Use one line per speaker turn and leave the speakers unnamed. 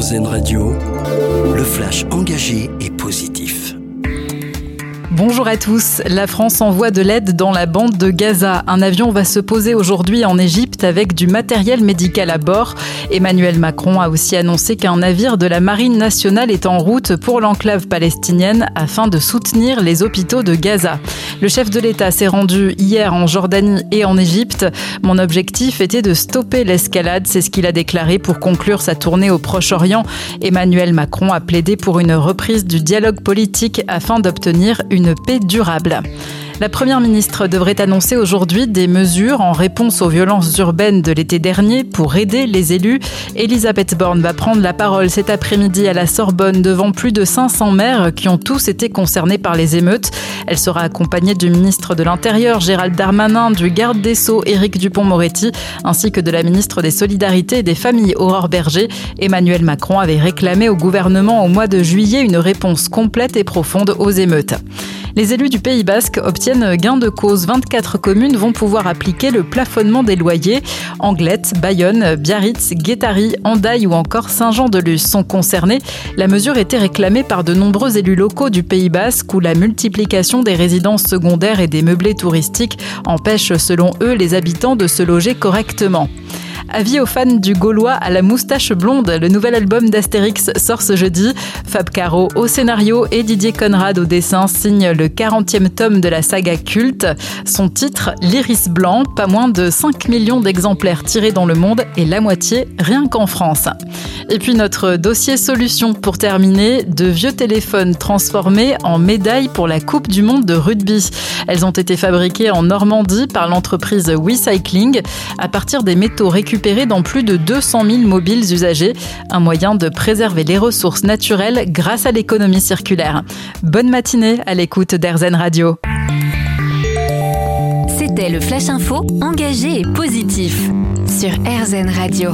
Radio, le flash engagé et positif.
Bonjour à tous. La France envoie de l'aide dans la bande de Gaza. Un avion va se poser aujourd'hui en Égypte avec du matériel médical à bord. Emmanuel Macron a aussi annoncé qu'un navire de la Marine nationale est en route pour l'enclave palestinienne afin de soutenir les hôpitaux de Gaza. Le chef de l'État s'est rendu hier en Jordanie et en Égypte. Mon objectif était de stopper l'escalade, c'est ce qu'il a déclaré pour conclure sa tournée au Proche-Orient. Emmanuel Macron a plaidé pour une reprise du dialogue politique afin d'obtenir une paix durable. La Première ministre devrait annoncer aujourd'hui des mesures en réponse aux violences urbaines de l'été dernier pour aider les élus. Elisabeth Borne va prendre la parole cet après-midi à la Sorbonne devant plus de 500 maires qui ont tous été concernés par les émeutes. Elle sera accompagnée du ministre de l'Intérieur Gérald Darmanin, du garde des Sceaux Éric Dupont-Moretti, ainsi que de la ministre des Solidarités et des Familles Aurore Berger. Emmanuel Macron avait réclamé au gouvernement au mois de juillet une réponse complète et profonde aux émeutes. Les élus du Pays Basque obtiennent gain de cause. 24 communes vont pouvoir appliquer le plafonnement des loyers. Anglette, Bayonne, Biarritz, Guétary, Andaille ou encore Saint-Jean-de-Luz sont concernés. La mesure était réclamée par de nombreux élus locaux du Pays Basque où la multiplication des résidences secondaires et des meublés touristiques empêche selon eux les habitants de se loger correctement. Avis aux fans du Gaulois à la moustache blonde, le nouvel album d'Astérix sort ce jeudi. Fab Caro au scénario et Didier Conrad au dessin signent le 40e tome de la saga culte. Son titre, L'Iris Blanc, pas moins de 5 millions d'exemplaires tirés dans le monde et la moitié rien qu'en France. Et puis notre dossier solution pour terminer, de vieux téléphones transformés en médailles pour la Coupe du Monde de rugby. Elles ont été fabriquées en Normandie par l'entreprise WeCycling à partir des métaux dans plus de 200 000 mobiles usagés, un moyen de préserver les ressources naturelles grâce à l'économie circulaire. Bonne matinée à l'écoute d'Airzen Radio.
C'était le Flash Info engagé et positif sur RZN Radio.